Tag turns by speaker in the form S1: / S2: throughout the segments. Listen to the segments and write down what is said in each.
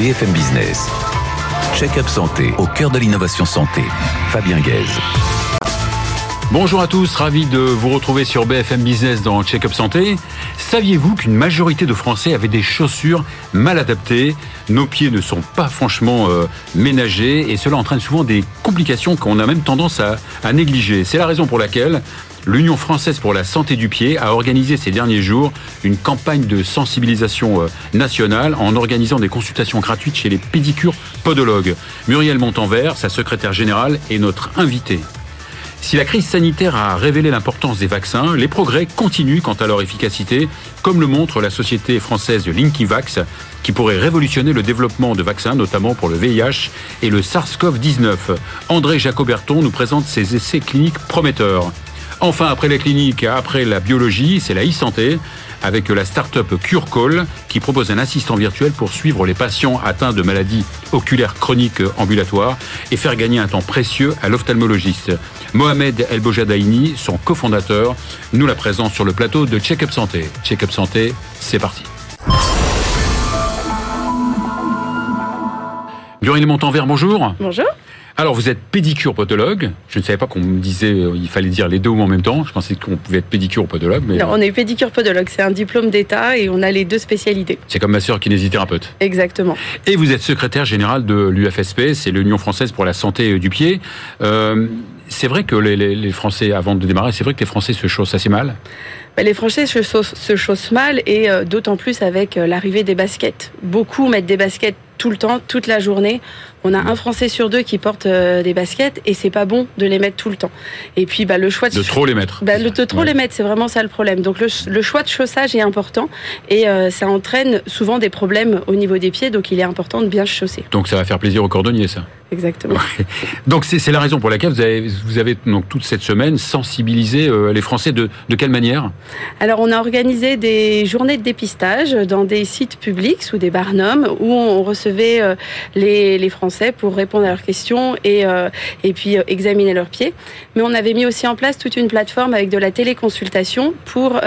S1: BFM Business. Check-up santé au cœur de l'innovation santé. Fabien Guèze.
S2: Bonjour à tous, ravi de vous retrouver sur BFM Business dans Check-up Santé. Saviez-vous qu'une majorité de Français avaient des chaussures mal adaptées? Nos pieds ne sont pas franchement euh, ménagés et cela entraîne souvent des complications qu'on a même tendance à, à négliger. C'est la raison pour laquelle l'Union française pour la santé du pied a organisé ces derniers jours une campagne de sensibilisation euh, nationale en organisant des consultations gratuites chez les pédicures podologues. Muriel Montanvert, sa secrétaire générale, est notre invitée. Si la crise sanitaire a révélé l'importance des vaccins, les progrès continuent quant à leur efficacité, comme le montre la société française Linkivax, qui pourrait révolutionner le développement de vaccins, notamment pour le VIH et le SARS-CoV-19. André Jacoberton nous présente ses essais cliniques prometteurs. Enfin, après la clinique, après la biologie, c'est la e-santé avec la start-up CureCall qui propose un assistant virtuel pour suivre les patients atteints de maladies oculaires chroniques ambulatoires et faire gagner un temps précieux à l'ophtalmologiste. Mohamed El Bojadaini, son cofondateur, nous la présente sur le plateau de Check-up Santé. Check-up Santé, c'est parti. Muriel Montanvert, bonjour.
S3: Bonjour.
S2: Alors, vous êtes pédicure podologue. Je ne savais pas qu'on me disait euh, il fallait dire les deux en même temps. Je pensais qu'on pouvait être pédicure podologue. Mais...
S3: Non, on est pédicure podologue. C'est un diplôme d'État et on a les deux spécialités.
S2: C'est comme ma sœur kinésithérapeute.
S3: Exactement.
S2: Et vous êtes secrétaire général de l'UFSP, c'est l'Union française pour la santé du pied. Euh, c'est vrai que les, les, les, Français, avant de démarrer, c'est vrai que les Français se chaussent assez mal?
S3: Les Français se, se chaussent mal et euh, d'autant plus avec euh, l'arrivée des baskets. Beaucoup mettent des baskets tout le temps, toute la journée. On a un Français sur deux qui porte euh, des baskets et c'est pas bon de les mettre tout le temps. Et puis bah, le choix de,
S2: de trop les mettre.
S3: Bah, de trop ouais. les mettre, c'est vraiment ça le problème. Donc le, le, choix de chaussage est important et euh, ça entraîne souvent des problèmes au niveau des pieds. Donc il est important de bien se chausser.
S2: Donc ça va faire plaisir aux cordonniers, ça.
S3: Exactement.
S2: Ouais. Donc c'est la raison pour laquelle vous avez, vous avez donc toute cette semaine sensibilisé euh, les Français de, de quelle manière?
S3: Alors on a organisé des journées de dépistage dans des sites publics sous des barnums où on recevait euh, les, les, Français pour répondre à leurs questions et, euh, et puis euh, examiner leurs pieds. Mais on avait mis aussi en place toute une plateforme avec de la téléconsultation pour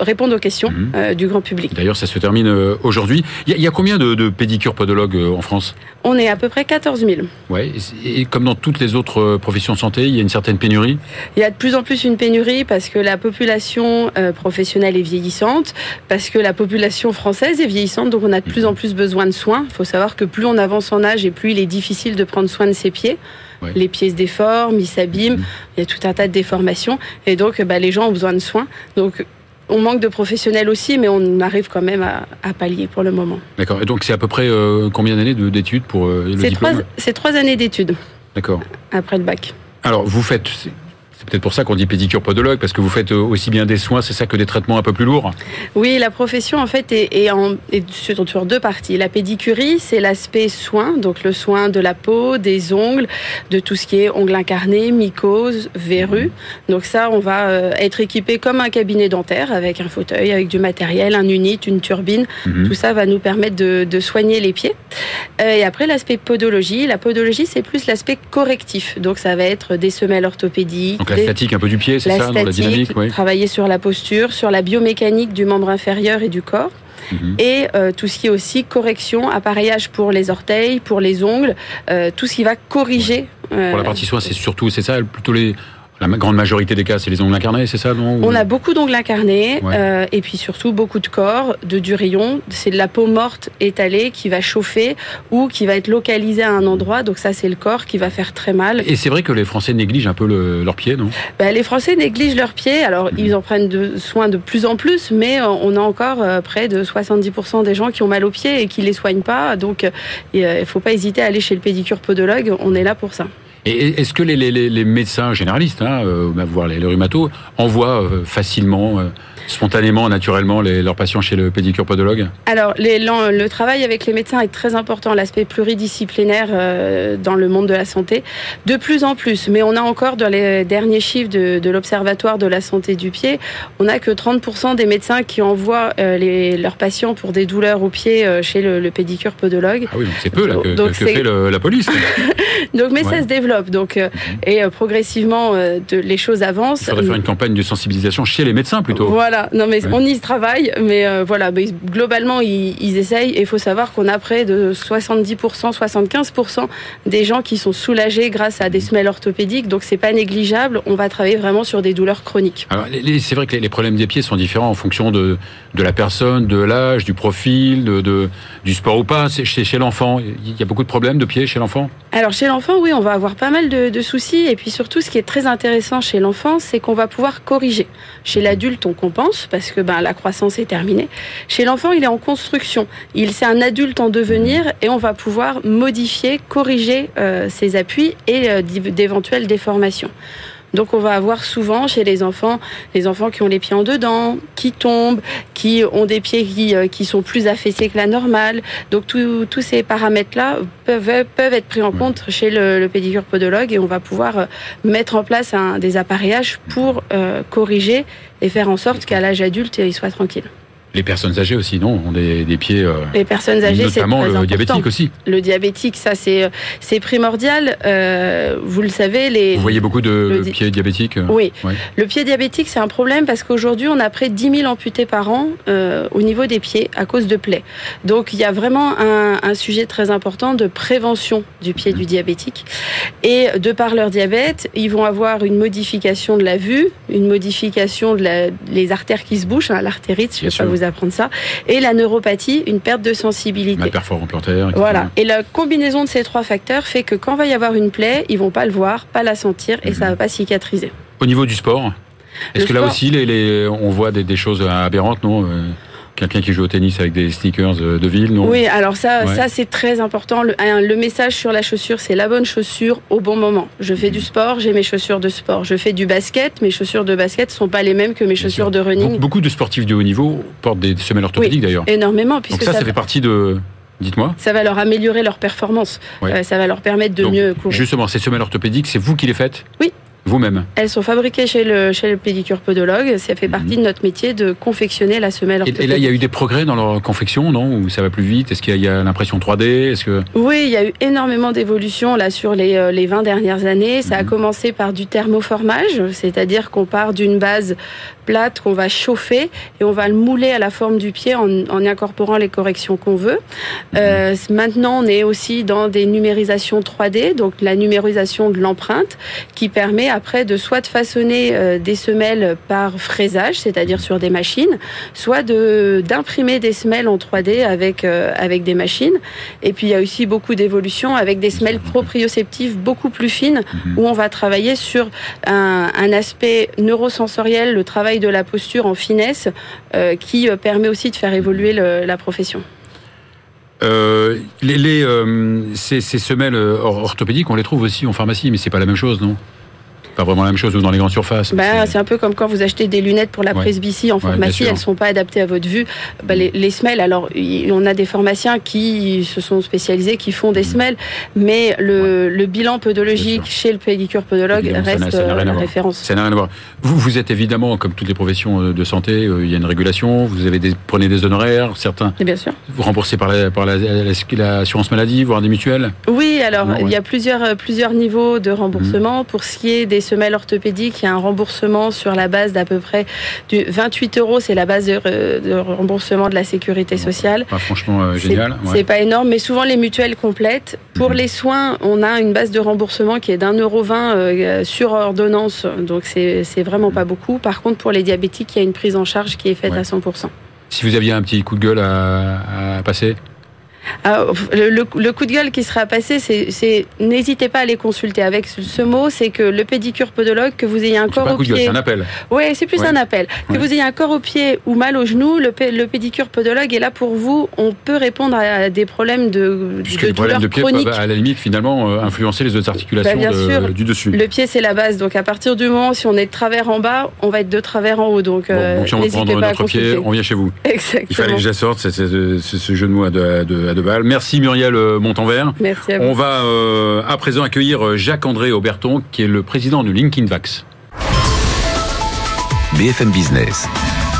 S3: répondre aux questions mmh. du grand public.
S2: D'ailleurs ça se termine aujourd'hui. Il y, y, a combien de, de pédicures podologues en France?
S3: On est à peu près 14 000.
S2: Ouais, et comme dans toutes les autres professions de santé, il y a une certaine pénurie?
S3: Il y a de plus en plus une pénurie parce que la population euh, professionnelle est vieillissante, parce que la population française est vieillissante, donc on a de plus en plus besoin de soins. Il faut savoir que plus on avance en âge et plus il est difficile de prendre soin de ses pieds. Ouais. Les pieds se déforment, ils s'abîment, mmh. il y a tout un tas de déformations, et donc bah, les gens ont besoin de soins. Donc on manque de professionnels aussi, mais on arrive quand même à, à pallier pour le moment.
S2: D'accord. Et donc c'est à peu près euh, combien d'années d'études pour euh, le diplôme
S3: C'est trois années d'études.
S2: D'accord.
S3: Après le bac.
S2: Alors vous faites c'est peut-être pour ça qu'on dit pédicure podologue, parce que vous faites aussi bien des soins, c'est ça, que des traitements un peu plus lourds
S3: Oui, la profession, en fait, est, est, en, est sur, deux parties. La pédicurie, c'est l'aspect soin, donc le soin de la peau, des ongles, de tout ce qui est ongles incarnés, mycoses, verrues. Donc ça, on va euh, être équipé comme un cabinet dentaire, avec un fauteuil, avec du matériel, un unit, une turbine.
S2: Mhm.
S3: Tout ça va nous permettre de, de soigner les pieds. Euh, et après, l'aspect podologie. La podologie, c'est plus l'aspect correctif. Donc ça va être des semelles orthopédiques,
S2: la statique un peu du pied, c'est ça,
S3: statique,
S2: dans la dynamique
S3: oui. Travailler sur la posture, sur la biomécanique du membre inférieur et du corps.
S2: Mhm.
S3: Mmh. Et euh, tout ce qui est aussi correction, appareillage pour les orteils, pour les ongles, euh, tout ce qui va corriger.
S2: Euh, pour la partie soin, c'est surtout, c'est ça, plutôt les, la grande majorité des cas, c'est les ongles incarnés, c'est ça non
S3: On a beaucoup d'ongles incarnés ouais. euh, et puis surtout beaucoup de corps, de durion. C'est de la peau morte étalée qui va chauffer ou qui va être localisée à un endroit. Donc ça, c'est le corps qui va faire très mal.
S2: Et c'est vrai que les Français négligent un peu le, leurs pieds, non?
S3: Ben, Les Français négligent leurs pieds. Alors mmh. ils en prennent de, soin de plus en plus, mais on a encore euh, près de 70% des gens qui ont mal aux pieds et qui les soignent pas. Donc il ne faut pas hésiter à aller chez le pédicure podologue. On est là pour ça.
S2: Et est-ce que les, médecins généralistes, hein, euh, voire les, les rhumatos, envoient euh, facilement, euh, spontanément, naturellement les, leurs patients chez le pédicure podologue
S3: Alors, les, le travail avec les médecins est très important, l'aspect pluridisciplinaire euh, dans le monde de la santé, de plus en plus. Mais on a encore, dans les derniers chiffres de, de l'Observatoire de la santé du pied, on n'a que 30% des médecins qui envoient euh, les, leurs patients pour des douleurs au pied euh, chez le, le pédicure podologue.
S2: Ah oui, c'est peu là, que, donc, que fait le, la police.
S3: Donc, mais ça se développe. Donc,
S2: Mhm.
S3: et progressivement, de, les choses avancent.
S2: Il faudrait faire une campagne de sensibilisation chez les médecins plutôt.
S3: Voilà, non mais
S2: Ouais.
S3: on y travaille, mais euh, voilà, mais globalement ils, ils essayent et il faut savoir qu'on a près de 70%, 75% des gens qui sont soulagés grâce à des semelles orthopédiques, donc c'est pas négligeable, on va travailler vraiment sur des douleurs chroniques.
S2: Alors, c'est vrai que les, problèmes des pieds sont différents en fonction de, de la personne, de l'âge, du profil, de, de- du sport ou pas. Chez, chez l'enfant, il y a beaucoup de problèmes de pieds chez l'enfant?
S3: Alors chez l'enfant, oui, on va avoir pas mal de, de soucis et puis surtout ce qui est très intéressant chez l'enfant, c'est qu'on va pouvoir corriger. Chez l'adulte, on compense parce que ben, la croissance est terminée. Chez l'enfant, il est en construction. Il c'est un adulte en devenir et on va pouvoir modifier, corriger euh, ses appuis et euh, d'éventuelles déformations. Donc on va avoir souvent chez les enfants, les enfants qui ont les pieds en dedans, qui tombent, qui ont des pieds qui, euh, qui sont plus affaissés que la normale. Donc tous ces paramètres-là peuvent, peuvent être pris en compte chez le, le pédicure podologue et on va pouvoir euh, mettre en place un, des appareillages pour euh, corriger et faire en sorte qu'à l'âge adulte, ils soient tranquilles.
S2: Les personnes âgées aussi, non Ont des, des pieds, euh,
S3: Les personnes âgées, c'est très
S2: notamment le
S3: important.
S2: diabétique aussi.
S3: Le diabétique, ça c'est c'est primordial. Euh, vous le savez, les
S2: Vous voyez beaucoup de pieds diabétiques euh,
S3: Oui,
S2: Ouais.
S3: le pied diabétique, c'est un problème parce qu'aujourd'hui, on a près de 10 000 amputés par an euh, au niveau des pieds à cause de plaies. Donc, il y a vraiment un, un sujet très important de prévention du pied du diabétique. Et de par leur diabète, ils vont avoir une modification de la vue, une modification de la, les artères qui se bouchent, hein, l'artérite, je ne vais pas
S2: sûr.
S3: Vous apprendre ça, et la neuropathie, une perte de sensibilité.
S2: Mal perforant plantaire. etc.
S3: Voilà. Et la combinaison de ces trois facteurs fait que quand va y avoir une plaie, ils vont pas le voir, pas la sentir et ça va pas cicatriser.
S2: Au niveau du sport, est-ce que là aussi, les, les- on voit des, des choses aberrantes, non Euh, Quelqu'un qui joue au tennis avec des sneakers euh, de ville, non?
S3: Oui, alors ça,
S2: Ouais.
S3: ça c'est très important. Le, message sur la chaussure, c'est la bonne chaussure au bon moment. Je fais du sport, j'ai mes chaussures de sport. Je fais du basket, mes chaussures de basket sont pas les mêmes que mes chaussures de running.
S2: Beaucoup, beaucoup de sportifs de haut niveau portent des semelles orthopédiques d'ailleurs.
S3: Énormément, puisque
S2: Donc ça,
S3: ça,
S2: ça fait partie de. Dites-moi.
S3: ça va leur améliorer leur performance.
S2: Ouais.
S3: Euh, ça va leur permettre de
S2: Donc,
S3: mieux courir.
S2: Justement, ces semelles orthopédiques, c'est vous qui les faites?
S3: Oui.
S2: Vous-même
S3: Elles sont fabriquées chez le, chez le pédicure podologue. Ça fait
S2: Mhm.
S3: partie de notre métier de confectionner la semelle
S2: et,
S3: orthopédique.
S2: et là, il y a eu des progrès dans leur confection, non Ou ça va plus vite Est-ce qu'il y a, il y a l'impression 3D Est-ce que
S3: Oui, il y a eu énormément d'évolutions là sur les, euh, les 20 dernières années. Ça a
S2: Mhm.
S3: commencé par du thermoformage, c'est-à-dire qu'on part d'une base plate qu'on va chauffer et on va le mouler à la forme du pied en, en incorporant les corrections qu'on veut. Euh, maintenant, on est aussi dans des numérisations 3D, donc la numérisation de l'empreinte qui permet après de soit de façonner euh, des semelles par fraisage, c'est-à-dire sur des machines, soit de d'imprimer des semelles en 3D avec euh, avec des machines. Et puis il y a aussi beaucoup d'évolutions avec des semelles proprioceptives beaucoup plus fines
S2: Mhm.
S3: où on va travailler sur un, un aspect neurosensoriel, le travail de la posture en finesse, euh, qui euh, permet aussi de faire évoluer la profession.
S2: Euh, ces, ces semelles or- orthopédiques, on les trouve aussi en pharmacie, mais c'est pas la même chose, non? Pas vraiment la même chose dans les grandes surfaces.
S3: Bah,
S2: C'est-
S3: un peu comme quand vous achetez des lunettes pour la
S2: Ouais.
S3: presbytie en pharmacie, elles sont pas adaptées à votre vue. Bah, les, les semelles, alors on a des pharmaciens qui se sont spécialisés, qui font des
S2: Mhm.
S3: semelles, mais le, le bilan podologique chez le pédicure podologue
S2: Évidemment,
S3: reste
S2: ça
S3: euh, la référence.
S2: Ça n'a rien à voir. Vous, vous êtes évidemment, comme toutes les professions euh, de santé, euh, il y a une régulation, vous avez des, prenez des honoraires, certains
S3: Et bien sûr.
S2: vous remboursez par la- par la- la- l'assurance maladie, voire des mutuelles?
S3: Oui, alors il y a plusieurs, plusieurs niveaux de remboursement. Pour ce qui est des semelles orthopédiques, il y a un remboursement sur la base d'à peu près du 28 euros, c'est la base de, re- de remboursement de la sécurité sociale.
S2: Pas franchement euh,
S3: C'est-
S2: génial. ouais.
S3: C'est pas énorme, mais souvent les mutuelles complètent. Pour
S2: Mhm.
S3: les soins, on a une base de remboursement qui est d'un euro vingt euh, sur ordonnance, donc c'est c'est vraiment pas beaucoup. Par contre, pour les diabétiques, il y a une prise en charge qui est faite
S2: Ouais.
S3: à 100%.
S2: Si vous aviez un petit coup de gueule à, à passer,
S3: Ah, le, coup de gueule qui sera passé, c'est- n'hésitez pas à les consulter. Avec ce, ce mot, c'est que le pédicure podologue, que vous ayez un corps
S2: pas un
S3: au
S2: coup de gueule,
S3: pied,
S2: c'est un appel.
S3: Oui, c'est plus
S2: Ouais.
S3: un appel. Que
S2: Ouais.
S3: vous ayez un corps au pied ou mal au genou, le, pé- le pédicure podologue est là pour vous. On peut répondre à des problèmes de,
S2: Puisque
S3: de
S2: les problèmes
S3: douleurs
S2: de pied
S3: chroniques.
S2: peuvent à la limite finalement euh, influencer les autres articulations
S3: Bah, bien
S2: de-
S3: sûr.
S2: du dessus.
S3: Le pied, c'est la base. Donc, à partir du moment, si on est de travers en bas, on va être de travers en haut. Donc,
S2: Bon,
S3: euh,
S2: donc si on veut prendre notre pied, on vient chez vous. Il fallait
S3: Exactement.
S2: que je la sorte, c'est c'est- c'est ce jeu de mots à deux, à deux- Merci Muriel euh, Montanvert.
S3: Merci à vous.
S2: On va euh, à présent accueillir euh, Jacques-André Auberton, qui est le président du Linkin Vax.
S1: BFM Business.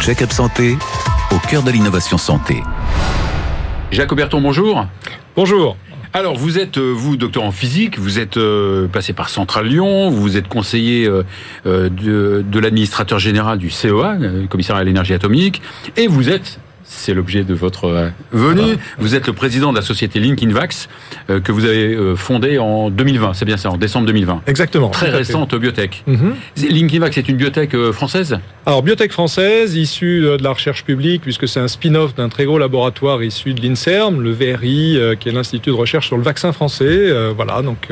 S1: Check-up santé au cœur de l'innovation santé.
S2: Jacques Auberton, bonjour.
S4: Bonjour.
S2: Alors, vous êtes, vous, docteur en physique, vous êtes euh, passé par Centrale Lyon, vous êtes conseiller euh, de, de l'administrateur général du CEA, le commissariat à l'énergie atomique, et vous êtes c'est l'objet de votre euh, venue. Vous êtes le président de la société Linkinvax euh, que vous avez euh, fondée en 2020, c'est bien ça, en décembre 2020.
S4: Exactement.
S2: Très récente biotech.
S4: Mhm.
S2: Linkinvax est une biotech française?
S4: Alors, biotech française, issue de la recherche publique, puisque c'est un spin-off d'un très gros laboratoire issu de l'INSERM, le VRI, qui est l'Institut de recherche sur le vaccin français. voilà, donc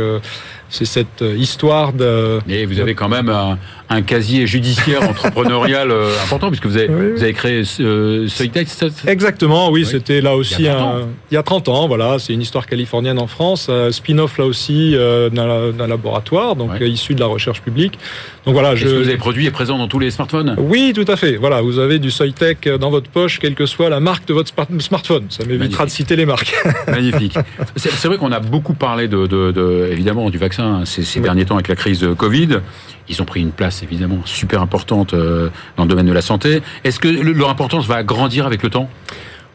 S4: c'est cette histoire de...
S2: Et vous avez quand même un, un casier judiciaire entrepreneurial euh, important, puisque vous avez, vous avez créé euh,
S4: Exactement, oui, c'était là aussi il y, un, il y a 30 ans, voilà, c'est une histoire californienne en France, spin-off là aussi euh, d'un laboratoire, donc issu de la recherche publique.
S2: Donc voilà, je... Ce que vous avez produit est présent dans tous les smartphones?
S4: Oui, tout à fait. Voilà, vous avez du Soitec dans votre poche, quelle que soit la marque de votre smartphone. Ça m'évitera de citer les marques.
S2: Magnifique. C'est vrai qu'on a beaucoup parlé de, de, de, évidemment du vaccin ces, ces derniers temps avec la crise de Covid. Ils ont pris une place évidemment super importante euh, dans le domaine de la santé. Est-ce que leur importance va grandir avec le temps?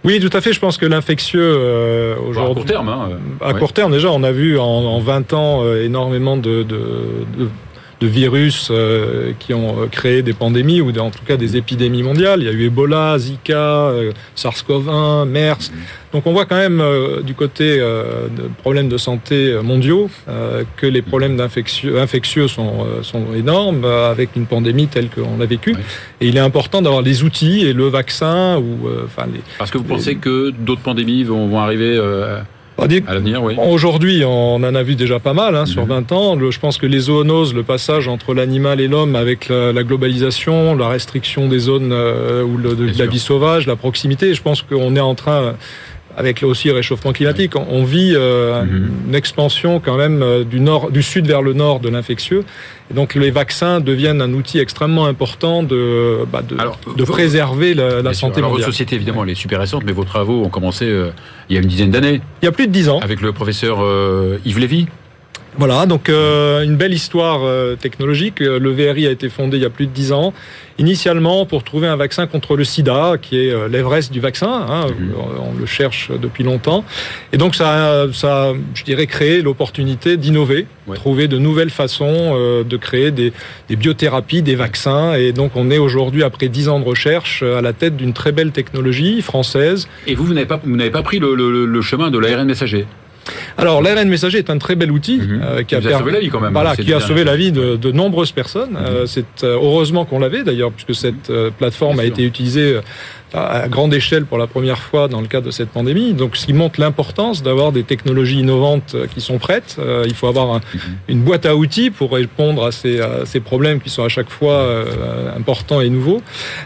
S4: Oui, tout à fait. Je pense que l'infectieux euh, aujourd'hui.
S2: à court terme. Hein,
S4: à court terme, déjà, on a vu en, en 20 ans euh, énormément de, de, de de virus euh, qui ont euh, créé des pandémies ou en tout cas des épidémies mondiales. Il y a eu Ebola, Zika, euh, SARS-CoV-1, MERS. Donc on voit quand même du côté de problèmes de santé mondiaux que les problèmes infectieux, infectieux sont, sont énormes avec une pandémie telle qu'on l'a vécue. Et il est important d'avoir des outils et le vaccin ou enfin les.
S2: Parce que vous pensez que d'autres pandémies vont, vont arriver oui.
S4: Aujourd'hui, on en a vu déjà pas mal hein, sur 20 mhm. ans. je pense que les zoonoses, le passage entre l'animal et l'homme avec la, globalisation, la restriction des zones euh, où le, de, la vie sauvage, la proximité, je pense qu'on est en train avec là aussi le réchauffement climatique, on vit euh, mhm. une expansion quand même euh, du nord, du sud vers le nord de l'infectieux. Et donc les vaccins deviennent un outil extrêmement important de, bah, de, de préserver la, la santé
S2: Alors,
S4: mondiale.
S2: Votre société évidemment elle est super récente, mais vos travaux ont commencé euh, il y a une dizaine d'années.
S4: Il y a plus de dix ans.
S2: Avec le professeur Yves Lévy.
S4: Voilà, donc euh, une belle histoire euh, technologique. Le VRI a été fondé il y a plus de dix ans, initialement pour trouver un vaccin contre le sida, qui est euh, l'Everest du vaccin. Hein, mhm. On le cherche depuis longtemps. Et donc ça, ça je dirais, créé l'opportunité d'innover, trouver de nouvelles façons de créer des, des, biothérapies, des vaccins. Et donc on est aujourd'hui, après dix ans de recherche, à la tête d'une très belle technologie française.
S2: Et vous, vous n'avez pas, vous n'avez pas pris le, le, le chemin de l'ARN messager?
S4: Alors l'ARN messager est un très bel outil
S2: mhm. euh, qui, a, sauvé la vie quand même.
S4: Voilà, qui a sauvé la vie de, de nombreuses personnes. Mhm. Euh, c'est euh, heureusement qu'on l'avait d'ailleurs puisque cette plateforme a été utilisée à grande échelle pour la première fois dans le cadre de cette pandémie. Donc, ce qui montre l'importance d'avoir des technologies innovantes euh, qui sont prêtes. Euh, il faut avoir mhm. une boîte à outils pour répondre à ces, ces, problèmes qui sont à chaque fois euh, importants et nouveaux.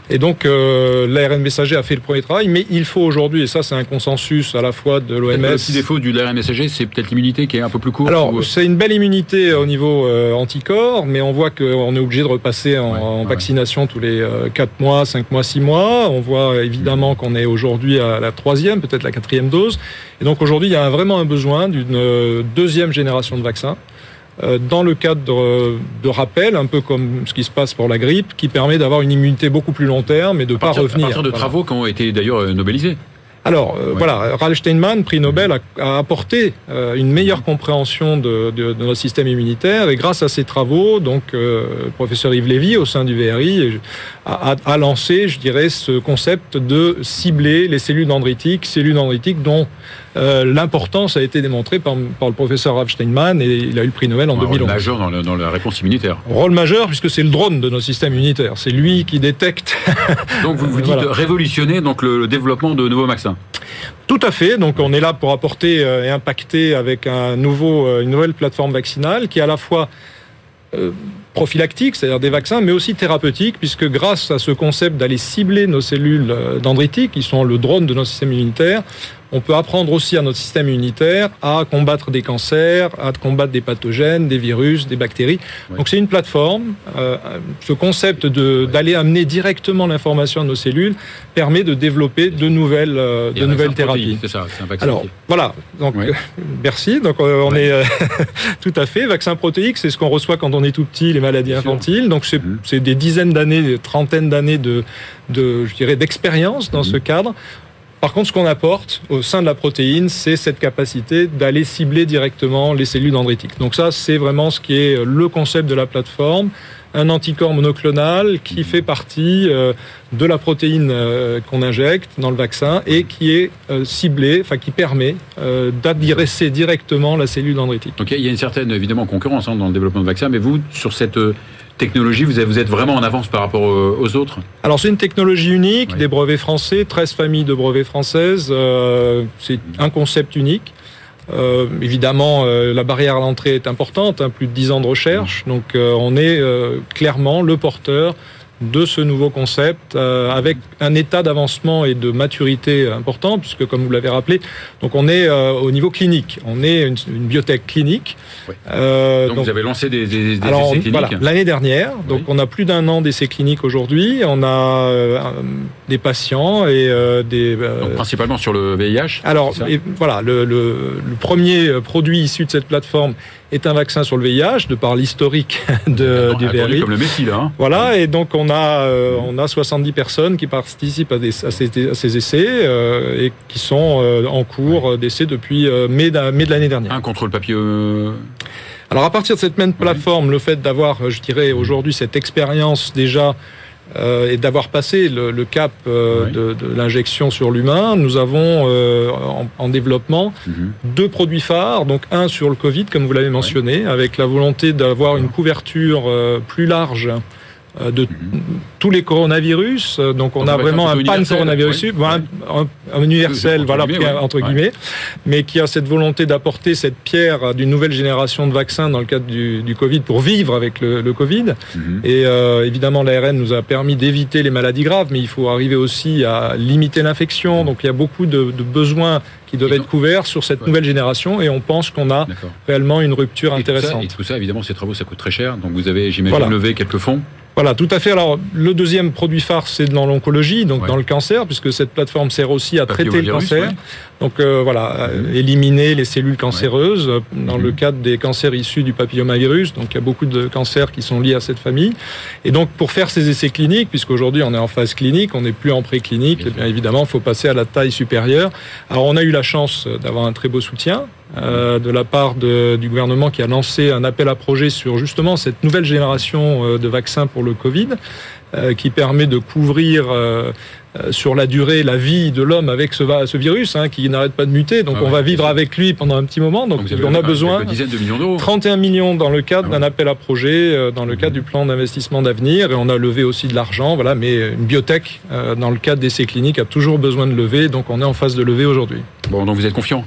S4: Et donc, l'ARN messager a fait le premier travail, mais il faut aujourd'hui, et ça c'est un consensus à la fois de l'OMS... Le
S2: petit défaut du l'ARN messager, c'est peut-être l'immunité qui est un peu plus courte
S4: Alors, c'est une belle immunité au niveau anticorps, mais on voit qu'on est obligé de repasser en, vaccination tous les 4 mois, 5 mois, 6 mois. On voit évidemment qu'on est aujourd'hui à la troisième, peut-être la quatrième dose. Et donc aujourd'hui, il y a vraiment un besoin d'une euh, deuxième génération de vaccins euh, dans le cadre de rappel, un peu comme ce qui se passe pour la grippe, qui permet d'avoir une immunité beaucoup plus long terme et de ne pas revenir. À
S2: partir de travaux qui ont été d'ailleurs euh, nobelisés.
S4: Alors voilà, Ralph Steinman, prix Nobel, a, apporté une meilleure compréhension de, de, de, notre système immunitaire et grâce à ses travaux, donc le professeur Yves Lévy au sein du VRI a, lancé, je dirais, ce concept de cibler les cellules dendritiques, cellules dendritiques dont euh, l'importance a été démontrée par, le professeur Rav Steinman et il a eu le prix Nobel en 2011.
S2: Rôle majeur dans, la réponse immunitaire.
S4: Rôle majeur puisque c'est le drone de notre système immunitaire. C'est lui qui détecte.
S2: donc vous vous dites révolutionner donc le, développement de nouveaux vaccins.
S4: Tout à fait. Donc on est là pour apporter euh, et impacter avec euh, une nouvelle plateforme vaccinale qui est à la fois prophylactiques, c'est-à-dire des vaccins, mais aussi thérapeutiques, puisque grâce à ce concept d'aller cibler nos cellules dendritiques, qui sont le drone de notre système immunitaire, on peut apprendre aussi à notre système immunitaire à combattre des cancers, à combattre des pathogènes, des virus, des bactéries. Donc c'est une plateforme. Euh, ce concept d'aller amener directement l'information à nos cellules permet de développer de nouvelles, euh, de nouvelles thérapies.
S2: C'est ça, c'est un vaccin.
S4: Alors voilà. Donc euh, merci. Donc on est tout à fait vaccin protéique. C'est ce qu'on reçoit quand on est tout petit, les maladies infantiles. Donc mmh. c'est des dizaines d'années, des trentaines d'années de, de, je dirais, d'expérience dans mmh. ce cadre Par contre, ce qu'on apporte au sein de la protéine, c'est cette capacité d'aller cibler directement les cellules dendritiques. Donc ça, c'est vraiment ce qui est le concept de la plateforme un anticorps monoclonal qui fait partie euh, de la protéine euh, qu'on injecte dans le vaccin et qui est euh, ciblé, enfin qui permet d'adresser directement la cellule dendritique.
S2: Ok, il y a une certaine évidemment concurrence hein, dans le développement de vaccins, mais vous sur cette technologie, vous êtes vraiment en avance par rapport aux autres
S4: Alors c'est une technologie unique, des brevets français, 13 familles de brevets françaises, c'est un concept unique. Euh, évidemment, euh, la barrière à l'entrée est importante, hein, plus de 10 ans de recherche, donc euh, on est clairement le porteur de ce nouveau concept euh, avec un état d'avancement et de maturité important puisque comme vous l'avez rappelé donc on est euh, au niveau clinique. On est une, une biotech clinique.
S2: Euh, donc, vous avez lancé des, des, des
S4: alors,
S2: essais cliniques
S4: l'année dernière. Donc on a plus d'un an d'essais cliniques aujourd'hui. On a des patients et des
S2: donc, principalement sur le VIH
S4: alors et, voilà le, le, le, premier produit issu de cette plateforme est un vaccin sur le VIH de par l'historique de, du VRI
S2: comme le Messi là hein.
S4: voilà et donc on a, euh, on a 70 personnes qui participent à, des, à, ces, essais euh, et qui sont euh, en cours d'essai depuis mai de, mai de l'année dernière.
S2: Un contrôle papier
S4: alors à partir de cette même plateforme, le fait d'avoir, je dirais aujourd'hui, cette expérience déjà euh, et d'avoir passé le, le cap euh, de, de l'injection sur l'humain, nous avons euh, en, en, développement mhm. deux produits phares. Donc un sur le Covid, comme vous l'avez mentionné, avec la volonté d'avoir une couverture plus large euh, de tous les coronavirus. Donc on, a vraiment un pan-coronavirus, un, universel, voilà, entre guillemets, mais qui a cette volonté d'apporter cette pierre d'une nouvelle génération de vaccins dans le cadre du, du Covid pour vivre avec le, le Covid. Mhm. Et euh, évidemment, l'ARN nous a permis d'éviter les maladies graves, mais il faut arriver aussi à limiter l'infection. Donc il y a beaucoup de, de besoins qui doivent être couverts sur cette nouvelle génération et on pense qu'on a réellement une rupture intéressante.
S2: et tout ça, évidemment, ces travaux, ça coûte très cher. Donc vous avez, j'imagine, levé quelques fonds
S4: voilà, tout à fait. Alors, le deuxième produit phare, c'est dans l'oncologie, donc dans le cancer, puisque cette plateforme sert aussi à traiter le cancer. Donc euh, voilà, euh, éliminer les cellules cancéreuses dans le cadre des cancers issus du papillomavirus. Donc il y a beaucoup de cancers qui sont liés à cette famille. Et donc pour faire ces essais cliniques, puisqu'aujourd'hui on est en phase clinique, on n'est plus en préclinique, et eh bien évidemment il faut passer à la taille supérieure. Alors on a eu la chance d'avoir un très beau soutien de la part de, du gouvernement qui a lancé un appel à projet sur justement cette nouvelle génération de vaccins pour le Covid, euh, qui permet de couvrir euh, euh, sur la durée la vie de l'homme avec ce, ce virus hein, qui n'arrête pas de muter. Donc ah on va vivre avec lui pendant un petit moment. Donc, on a besoin
S2: de millions d'euros.
S4: 31 millions dans le cadre ah d'un appel à projet, euh, dans le cadre du plan d'investissement d'avenir. Et on a levé aussi de l'argent. Voilà, mais une biotech euh, dans le cadre d'essais cliniques a toujours besoin de lever. Donc on est en phase de lever aujourd'hui.
S2: Bon, donc vous êtes confiant?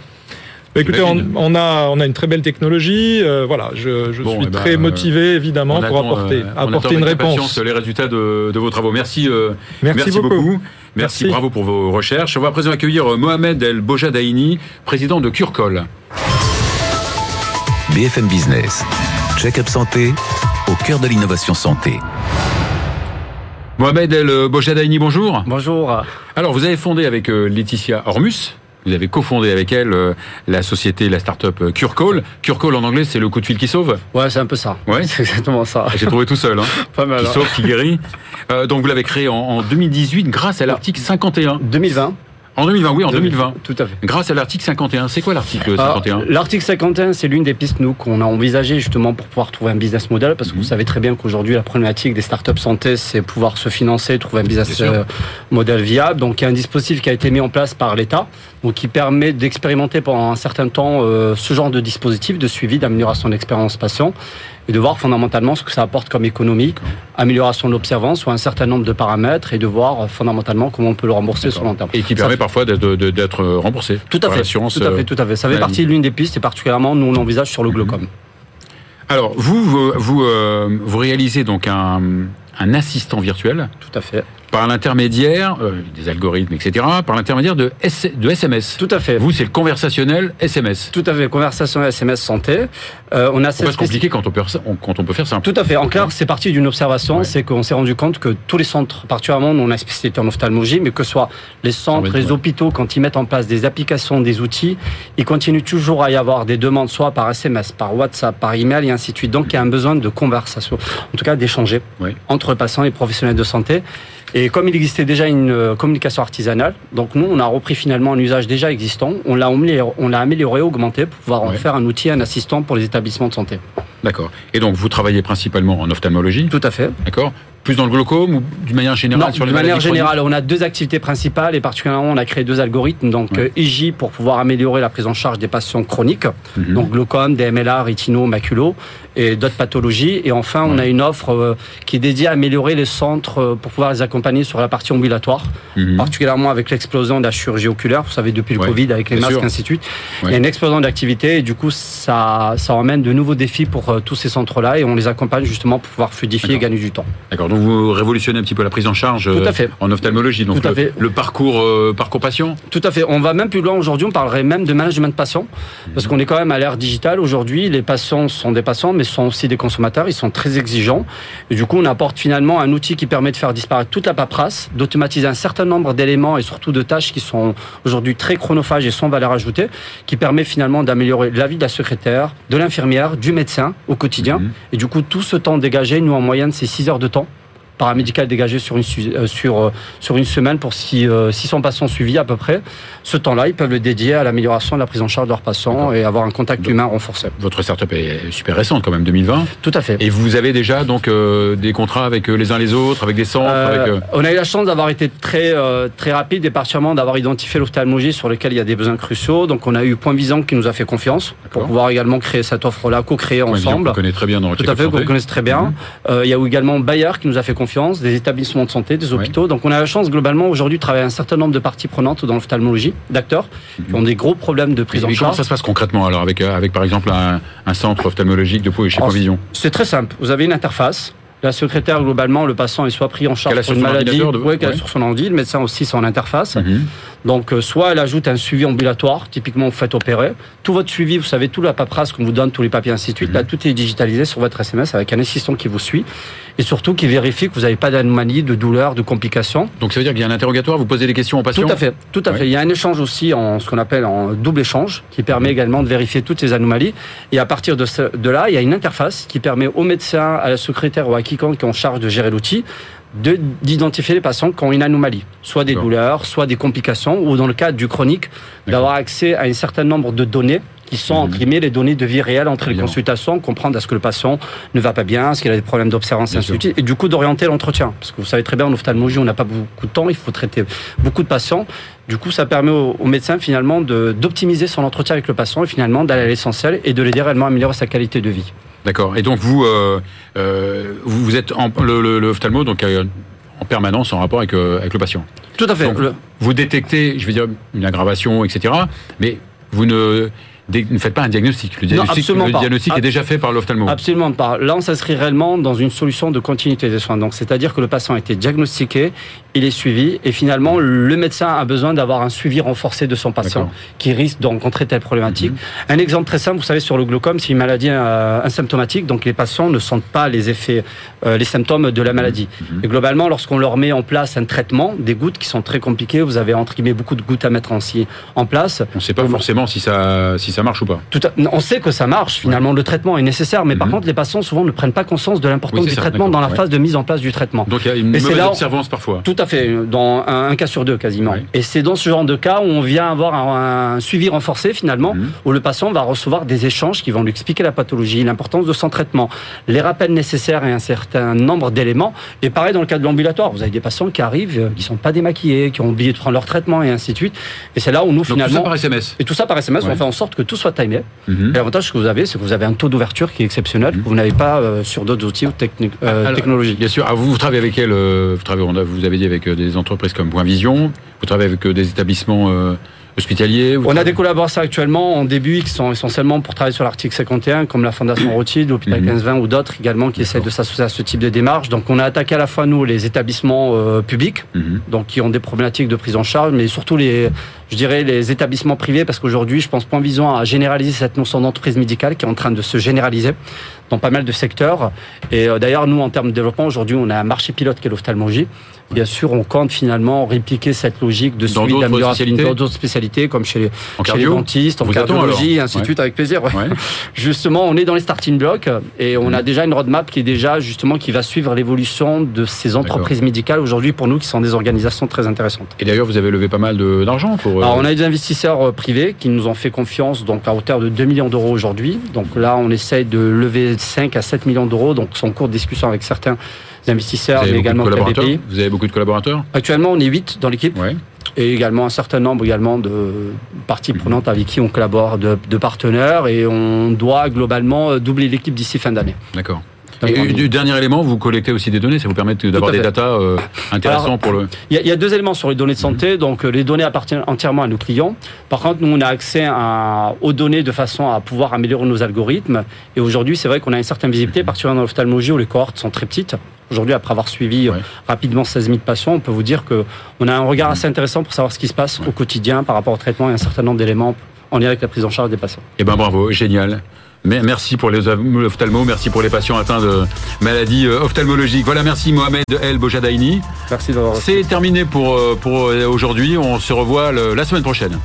S4: Écoutez, on, a, on a une très belle technologie. Euh, voilà, je, je suis eh ben, très motivé évidemment pour apporter, apporter une réponse.
S2: les résultats de, de, vos travaux. Merci, merci, merci, beaucoup. Merci, bravo pour vos recherches. On va à présent accueillir euh, Mohamed El Bojadaini, président de Curcol.
S1: BFM Business, check-up santé, au cœur de l'innovation santé.
S2: Mohamed El Bojadaini, bonjour.
S5: Bonjour.
S2: Alors, vous avez fondé avec euh, Laetitia Hormus, vous avez cofondé avec elle euh, la société, la start-up Curcall. Curcall en anglais, c'est le coup de fil qui sauve
S5: Ouais, c'est un peu ça.
S2: Ouais.
S5: C'est exactement ça.
S2: J'ai trouvé tout seul. Hein.
S5: Pas mal.
S2: Qui
S5: hein.
S2: sauve, qui guérit. Euh, donc vous l'avez créé en, en 2018 grâce à l'article 51.
S5: 2020.
S2: En 2020, oui, en 2020.
S5: Tout à fait.
S2: Grâce à l'article 51. C'est quoi l'article 51
S5: L'article 51, c'est l'une des pistes, nous, qu'on a envisagé justement pour pouvoir trouver un business model, parce que vous mhm. savez très bien qu'aujourd'hui, la problématique des startups santé, c'est pouvoir se financer, trouver un business euh, model viable. Donc, il y a un dispositif qui a été mis en place par l'État, donc qui permet d'expérimenter pendant un certain temps euh, ce genre de dispositif de suivi, d'amélioration de l'expérience patient et de voir fondamentalement ce que ça apporte comme économie, amélioration de l'observance sur un certain nombre de paramètres et de voir fondamentalement comment on peut le rembourser sur long terme.
S2: Et qui permet parfois d'être remboursé.
S5: Tout à fait. Tout à fait, euh, tout à fait. Ça fait partie de l'une des pistes et particulièrement nous on l'envisage sur le glaucome.
S2: Alors vous vous, vous, euh, vous réalisez donc un, un assistant virtuel.
S5: Tout à fait
S2: par l'intermédiaire euh, des algorithmes, etc., par l'intermédiaire de, de SMS.
S5: Tout à fait.
S2: Vous, c'est le conversationnel SMS.
S5: Tout à fait, conversationnel SMS santé.
S2: Euh, on a c'est pas compliqué quand on, peut, quand on peut faire ça.
S5: Tout à fait. En clair, c'est parti d'une observation, c'est qu'on s'est rendu compte que tous les centres, particulièrement, on a spécialité en ophtalmologie, mais que ce soit les centres, les hôpitaux, quand ils mettent en place des applications, des outils, il continue toujours à y avoir des demandes, soit par SMS, par WhatsApp, par email, et ainsi de suite. Donc, il y a un besoin de conversation, en tout cas d'échanger entre patients et professionnels de santé. Et comme il existait déjà une euh, communication artisanale, donc nous, on a repris finalement un usage déjà existant, on l'a amélioré, on l'a amélioré, augmenté pour pouvoir en faire un outil, un assistant pour les établissements de santé.
S2: D'accord. Et donc, vous travaillez principalement en ophtalmologie,
S5: Tout à fait.
S2: d'accord Plus dans le glaucome ou d'une manière générale
S5: Non,
S2: sur les
S5: de manière générale, on a deux activités principales et particulièrement, on a créé deux algorithmes. Donc,
S2: Ouais.
S5: euh, IJ pour pouvoir améliorer la prise en charge des patients chroniques,
S2: Mhm.
S5: donc glaucome, DMLA, rétino, maculo et d'autres pathologies. Et enfin, on a une offre euh, qui est dédiée à améliorer les centres euh, pour pouvoir les accompagner sur la partie ambulatoire,
S2: Mhm.
S5: particulièrement avec l'explosion de la chirurgie oculaire. Vous savez, depuis le
S2: Ouais,
S5: Covid, avec les
S2: bien
S5: masques,
S2: sûr.
S5: ainsi de suite. Il y a une explosion d'activité et du coup, ça, ça emmène de nouveaux défis pour tous ces centres-là et on les accompagne justement pour pouvoir fluidifier et gagner du temps.
S2: D'accord. Donc, vous révolutionnez un petit peu la prise en charge
S5: Tout à
S2: euh,
S5: fait.
S2: en ophtalmologie. Donc,
S5: Tout à
S2: le,
S5: fait.
S2: le parcours, euh, parcours patient.
S5: Tout à fait. On va même plus loin aujourd'hui. On parlerait même de management de patients. Parce qu'on est quand même à l'ère digitale aujourd'hui. Les patients sont des patients, mais sont aussi des consommateurs. Ils sont très exigeants. Et du coup, on apporte finalement un outil qui permet de faire disparaître toute la paperasse, d'automatiser un certain nombre d'éléments et surtout de tâches qui sont aujourd'hui très chronophages et sans valeur ajoutée, qui permet finalement d'améliorer la vie de la secrétaire, de l'infirmière, du médecin au quotidien.
S2: Mhm.
S5: Et du coup, tout ce temps dégagé, nous en moyenne, c'est 6 heures de temps paramédical dégagé sur une, euh, sur, euh, sur une semaine pour six, euh, 600 patients suivis à peu près. Ce temps-là, ils peuvent le dédier à l'amélioration de la prise en charge de leurs patients et avoir un contact
S2: Donc-
S5: humain renforcé.
S2: Votre startup est super récente quand même, 2020.
S5: Tout à fait.
S2: Et vous avez déjà donc euh, des contrats avec euh, les uns les autres, avec des centres,
S5: Euh,
S2: avec. euh,
S5: On a eu la chance d'avoir été très euh, très rapide et particulièrement d'avoir identifié l'ophtalmologie sur lequel il y a des besoins cruciaux. Donc on a eu Point Vision qui nous a fait confiance pour pouvoir également créer cette offre-là, co-créer
S2: Point Vision
S5: ensemble.
S2: qu'on connaît très bien dans
S5: Tout à fait, vous connaissez très bien.
S2: Mhm.
S5: Euh, il y a eu également Bayer qui nous a fait confiance, des établissements de santé, des hôpitaux. Donc on a la chance globalement aujourd'hui de travailler un certain nombre de parties prenantes dans l'ophtalmologie, d'acteurs qui ont des gros problèmes de prise
S2: Et
S5: en
S2: comment
S5: charge.
S2: ça se passe concrètement alors avec, euh, avec par exemple un, un centre ophtalmologique de Pau et chez
S5: Oh,
S2: Point Vision
S5: C'est très simple. Vous avez une interface. La secrétaire, globalement, le patient est soit pris en charge pour une maladie,
S2: de-
S5: ouais,
S2: ouais.
S5: sur son ordi, le médecin aussi son interface.
S2: Mhm.
S5: Donc, euh, soit elle ajoute un suivi ambulatoire, typiquement vous faites opérer. Tout votre suivi, vous savez, toute la paperasse qu'on vous donne, tous les papiers, ainsi de suite,
S2: Mhm.
S5: là, tout est digitalisé sur votre SMS avec un assistant qui vous suit et surtout qui vérifie que vous n'avez pas d'anomalie, de douleur, de complications.
S2: Donc ça veut dire qu'il y a un interrogatoire, vous posez des questions aux patients
S5: Tout à fait, tout à fait. Il y a un échange aussi en ce qu'on appelle en double échange qui permet également de vérifier toutes ces anomalies. Et à partir de, ce- de là, il y a une interface qui permet au médecin, à la secrétaire ou à quiconque qui est en charge de gérer l'outil d'identifier les patients qui ont une anomalie, soit des douleurs, soit des complications, ou dans le cas du chronique, d'avoir accès à un certain nombre de données qui sont
S2: Mhm.
S5: imprimées, les données de vie réelle entre les consultations, comprendre est-ce que le patient ne va pas bien, est-ce qu'il a des problèmes d'observance,
S2: Bien
S5: ainsi de
S2: sûr.
S5: suite, et du coup d'orienter l'entretien. Parce que vous savez très bien, en ophtalmologie, on n'a pas beaucoup de temps, il faut traiter beaucoup de patients. Du coup, ça permet au, au médecin finalement d'optimiser son entretien avec le patient et finalement d'aller à l'essentiel et de l'aider réellement à améliorer sa qualité de vie.
S2: D'accord. Et donc vous, euh, euh, vous, vous êtes en, le, le, le ophtalmo donc euh, en permanence en rapport avec, avec le patient.
S5: Tout à fait.
S2: Donc,
S5: Le-
S2: Vous détectez, je vais dire, une aggravation, etc. Mais vous ne, faites pas un diagnostic. Le diagnostic,
S5: absolument
S2: le
S5: pas.
S2: diagnostic est déjà fait par l'ophtalmo.
S5: Absolument pas. Là, on s'inscrit réellement dans une solution de continuité des soins. Donc, c'est-à-dire que le patient a été diagnostiqué, il est suivi, et finalement, le médecin a besoin d'avoir un suivi renforcé de son patient qui risque de rencontrer telle problématique.
S2: Mhm.
S5: Un exemple très simple, vous savez, sur le glaucome, c'est une maladie euh, asymptomatique, donc les patients ne sentent pas les effets, euh, les symptômes de la maladie.
S2: Mhm.
S5: Et globalement, lorsqu'on leur met en place un traitement, des gouttes qui sont très compliquées, vous avez entre guillemets beaucoup de gouttes à mettre en, en place.
S2: On ne sait pas forcément si ça, si ça marche ou pas.
S5: Tout à- on sait que ça marche, finalement, le traitement est nécessaire, mais par
S2: Mhm.
S5: contre, les patients souvent ne prennent pas conscience de l'importance
S2: Oui,
S5: du
S2: ça,
S5: traitement dans la phase de mise en place du traitement.
S2: Donc il y a une mauvaise observance parfois.
S5: Tout à fait, dans un, un cas sur deux quasiment. Et c'est dans ce genre de cas où on vient avoir un, un suivi renforcé finalement,
S2: Mhm.
S5: où le patient va recevoir des échanges qui vont lui expliquer la pathologie, l'importance de son traitement, les rappels nécessaires et un certain nombre d'éléments. Et pareil dans le cas de l'ambulatoire, vous avez des patients qui arrivent, euh, qui sont pas démaquillés, qui ont oublié de prendre leur traitement et ainsi de suite. Et c'est là où nous
S2: Donc tout ça
S5: finalement...
S2: par SMS.
S5: et tout ça par SMS,
S2: Ouais.
S5: on fait en sorte que tout soit timé.
S2: Mhm.
S5: Et l'avantage que vous avez, c'est que vous avez un taux d'ouverture qui est exceptionnel,
S2: Mhm.
S5: que vous n'avez pas euh, sur d'autres outils ou euh,
S2: Alors,
S5: technologies.
S2: Bien sûr. Ah, vous, vous travaillez avec euh, vous, travaillez, vous avez dit avec euh, des entreprises comme Point Vision. Vous travaillez avec euh, des établissements euh, hospitaliers.
S5: On a des collaborations actuellement en début qui sont essentiellement pour travailler sur l'article 51, comme la Fondation Rothschild, l'hôpital
S2: Mhm.
S5: 1520 ou d'autres également qui essaient de s'associer à ce type de démarche. Donc on a attaqué à la fois nous les établissements euh, publics,
S2: Mhm.
S5: donc qui ont des problématiques de prise en charge, mais surtout les je dirais, les établissements privés, parce qu'aujourd'hui, je pense point visant à généraliser cette notion d'entreprise médicale qui est en train de se généraliser dans pas mal de secteurs. Et euh, d'ailleurs, nous, en termes de développement, aujourd'hui, on a un marché pilote qui est l'ophtalmologie. Bien sûr, on compte finalement répliquer cette logique de suivi d'amélioration dans d'autres spécialités, comme chez les, chez dentistes, en
S2: Vous
S5: cardiologie, et ainsi de suite, avec plaisir. ouais.
S2: Ouais.
S5: Justement, on est dans les starting blocks et on a déjà une roadmap qui est déjà justement qui va suivre l'évolution de ces entreprises médicales aujourd'hui pour nous qui sont des organisations très intéressantes.
S2: Et d'ailleurs, vous avez levé pas mal d'argent pour. euh,
S5: Alors, on a des investisseurs euh, privés qui nous ont fait confiance donc à hauteur de 2 millions d'euros aujourd'hui. Donc là, on essaye de lever 5 à 7 millions d'euros. Donc, c'est en cours de discussion avec certains investisseurs, mais également
S2: collaborateurs
S5: KPI.
S2: Vous avez beaucoup de collaborateurs
S5: Actuellement, on est 8 dans l'équipe
S2: Ouais.
S5: et également un certain nombre également de parties prenantes avec qui on collabore, de, de partenaires et on doit globalement euh, doubler l'équipe d'ici fin d'année.
S2: D'accord. Et du dernier élément, vous collectez aussi des données, ça vous permet d'avoir des datas euh, intéressants
S5: Alors,
S2: pour le.
S5: Il y, a, il y a deux éléments sur les données de santé. Donc, euh, les données appartiennent entièrement à nos clients. Par contre, nous, on a accès à- aux données de façon à pouvoir améliorer nos algorithmes. Et aujourd'hui, c'est vrai qu'on a une certaine visibilité, particulièrement dans l'ophtalmologie où les cohortes sont très petites. Aujourd'hui, après avoir suivi euh,
S2: Ouais.
S5: rapidement 16 000 patients, on peut vous dire que on a un regard assez intéressant pour savoir ce qui se passe au quotidien par rapport au traitement et un certain nombre d'éléments en lien avec la prise en charge des patients.
S2: Eh ben bravo, génial. Merci pour les ophtalmos, merci pour les patients atteints de maladies euh, ophtalmologiques. Voilà, merci Mohamed El Bojadaini.
S5: Merci d'avoir
S2: C'est terminé pour, euh, pour euh, aujourd'hui. On se revoit le- la semaine prochaine.